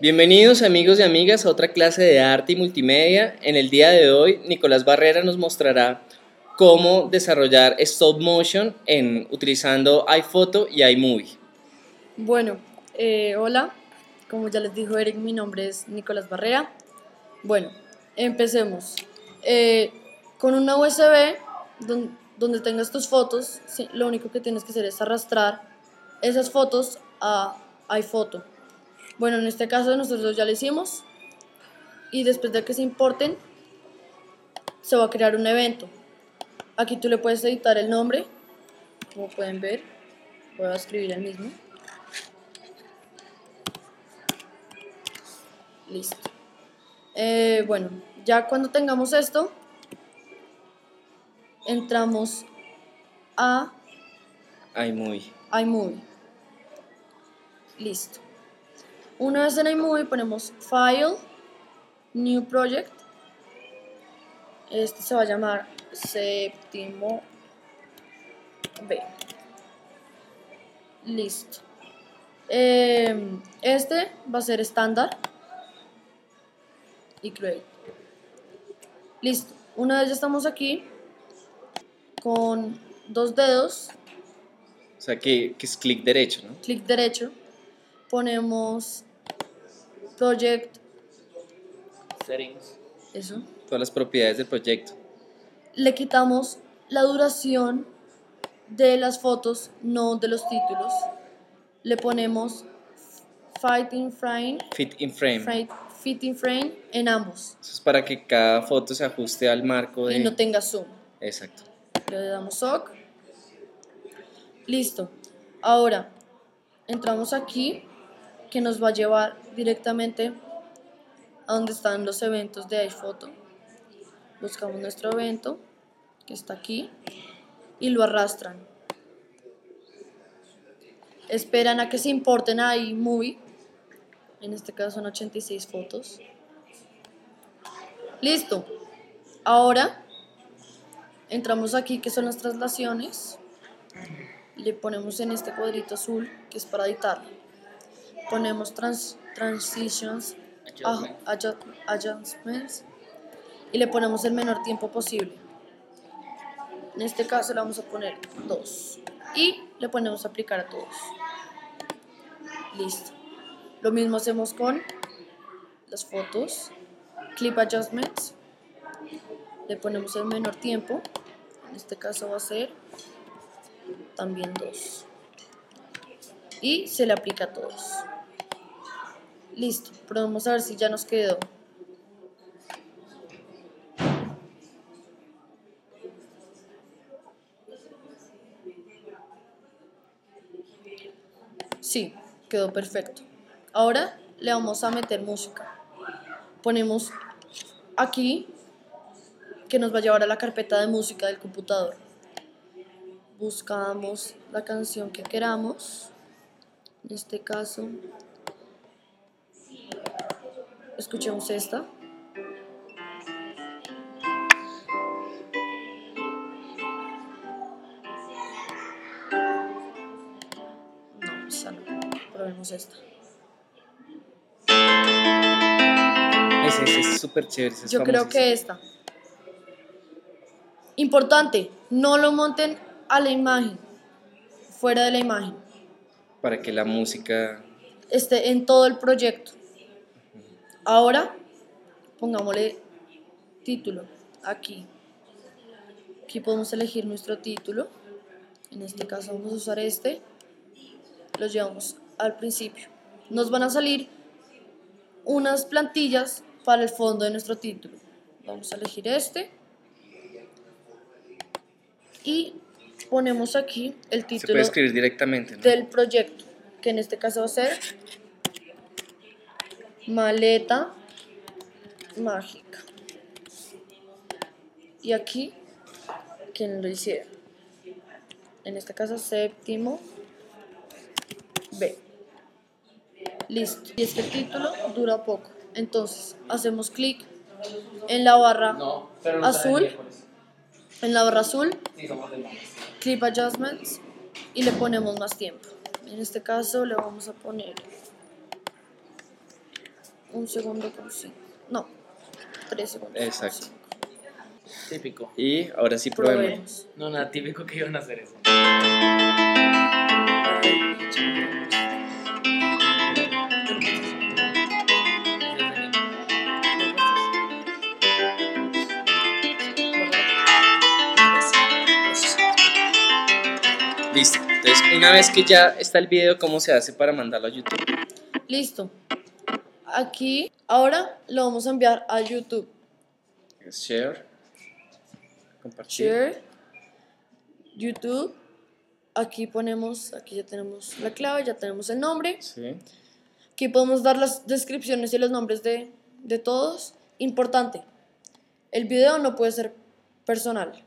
Bienvenidos amigos y amigas a otra clase de arte y multimedia. En el día de hoy, Nicolás Barrera nos mostrará cómo desarrollar stop motion en, utilizando iPhoto y iMovie. Bueno, eh, hola, como ya les dijo Eric, mi nombre es Nicolás Barrera. Bueno, empecemos. Eh, con una USB donde, donde tengas tus fotos, lo único que tienes que hacer es arrastrar esas fotos a iPhoto. Bueno, en este caso nosotros ya lo hicimos y después de que se importen, se va a crear un evento. Aquí tú le puedes editar el nombre, como pueden ver, voy a escribir el mismo. Listo. Eh, bueno, ya cuando tengamos esto, entramos a iMovie. iMovie. Listo. Una vez en iMovie ponemos File, New Project. Este se va a llamar Séptimo B. Listo. Eh, este va a ser estándar y create. Listo. Una vez ya estamos aquí, con dos dedos, O sea, que, que es clic derecho, ¿no? clic derecho, ponemos Project, Settings. eso. Todas las propiedades del proyecto. Le quitamos la duración de las fotos, no de los títulos. Le ponemos Fighting Frame, Fit in frame. frame Fitting Frame en ambos Eso es para que cada foto se ajuste al marco de... y no tenga zoom. Exacto. Le damos OK. Listo. Ahora, entramos aquí, que nos va a llevar directamente a donde están los eventos de iPhoto. Buscamos nuestro evento, que está aquí, y lo arrastran. Esperan a que se importen a iMovie. En este caso son 86 fotos. Listo. Ahora entramos aquí que son las traslaciones le ponemos en este cuadrito azul que es para editarlo ponemos trans- transitions adjust- adjustments y le ponemos el menor tiempo posible. En este caso le vamos a poner 2 y le ponemos aplicar a todos. Listo. Lo mismo hacemos con las fotos clip adjustments le ponemos el menor tiempo en este caso va a ser también 2 y se le aplica a todos listo probemos a ver si ya nos quedó sí quedó perfecto ahora le vamos a meter música ponemos aquí que nos va a llevar a la carpeta de música del computador. Buscamos la canción que queramos. En este caso, escuchemos esta. No, esa no. Probemos esta. Ese, ese es súper chévere. ese es Yo creo que esta. Importante, no lo monten a la imagen, fuera de la imagen, Para que la música... esté en todo el proyecto. Ahora, pongámosle título aquí. Aquí podemos elegir nuestro título. En este caso vamos a usar este. Lo llevamos al principio. Nos van a salir unas plantillas para el fondo de nuestro título. Vamos a elegir este. Y ponemos aquí el Se título puede escribir directamente, ¿no? del proyecto, que en este caso va a ser maleta mágica. Y aquí, quien lo hiciera. En este caso, séptimo B. Listo. Y es que el título dura poco. Entonces, hacemos clic en la barra azul. En la barra azul, clip adjustments y le ponemos más tiempo. En este caso le vamos a poner un segundo con cinco. No, tres segundos. con Exacto. cinco. Típico. Y ahora sí probemos. Probemos. No, nada típico que iban a hacer eso. Listo. Entonces, una vez que ya está el video, ¿cómo se hace para mandarlo a YouTube? Listo. Aquí, ahora lo vamos a enviar a YouTube. Share. Compartir. Share. YouTube. Aquí ponemos, aquí ya tenemos la clave, ya tenemos el nombre. Sí. Aquí podemos dar las descripciones y los nombres de, de todos. Importante, el video no puede ser personal.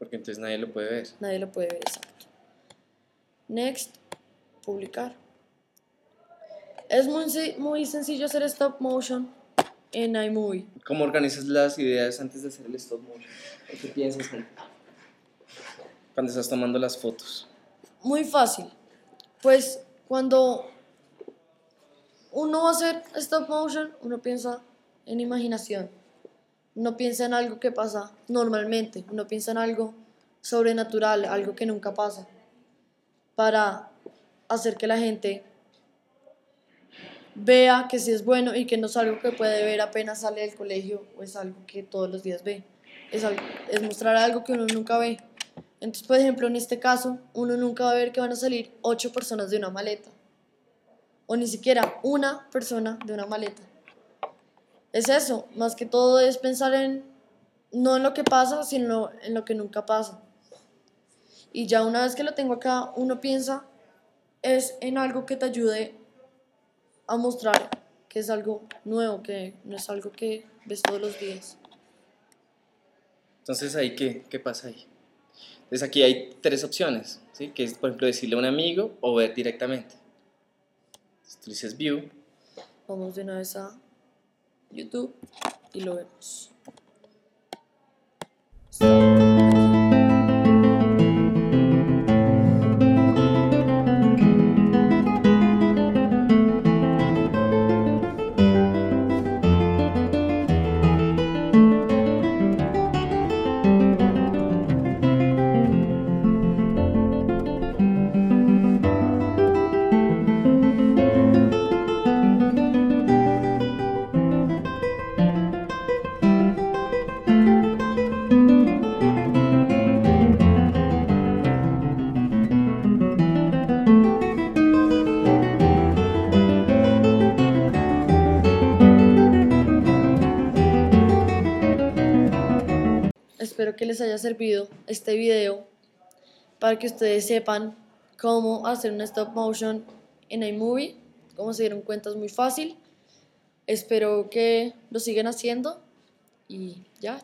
Porque entonces nadie lo puede ver. Nadie lo puede ver exacto. Next, publicar. Es muy, muy sencillo hacer stop motion en iMovie. ¿Cómo organizas las ideas antes de hacer el stop motion? ¿O ¿Qué piensas cuando estás tomando las fotos? Muy fácil. Pues cuando uno va a hacer stop motion, uno piensa en imaginación. Uno piensa en algo que pasa normalmente. Uno piensa en algo sobrenatural, algo que nunca pasa. Para hacer que la gente vea que sí es bueno y que no es algo que puede ver apenas sale del colegio o es algo que todos los días ve. Es, algo- es mostrar algo que uno nunca ve. Entonces, por ejemplo, en este caso, uno nunca va a ver que van a salir ocho personas de una maleta. O ni siquiera una persona de una maleta. Es eso, más que todo es pensar en, no en lo que pasa, sino en lo que nunca pasa. Y ya una vez que lo tengo acá, uno piensa es en algo que te ayude a mostrar que es algo nuevo, que no es algo que ves todos los días. Entonces, ¿ahí qué, qué pasa ahí? Entonces, aquí hay tres opciones, ¿sí? Que es, por ejemplo, decirle a un amigo o ver directamente. Entonces, tú dices view, Vamos de una vez a YouTube y lo vemos. Espero que les haya servido este video para que ustedes sepan cómo hacer un stop motion en iMovie. Como se dieron cuenta es muy fácil. Espero que lo sigan haciendo y ya.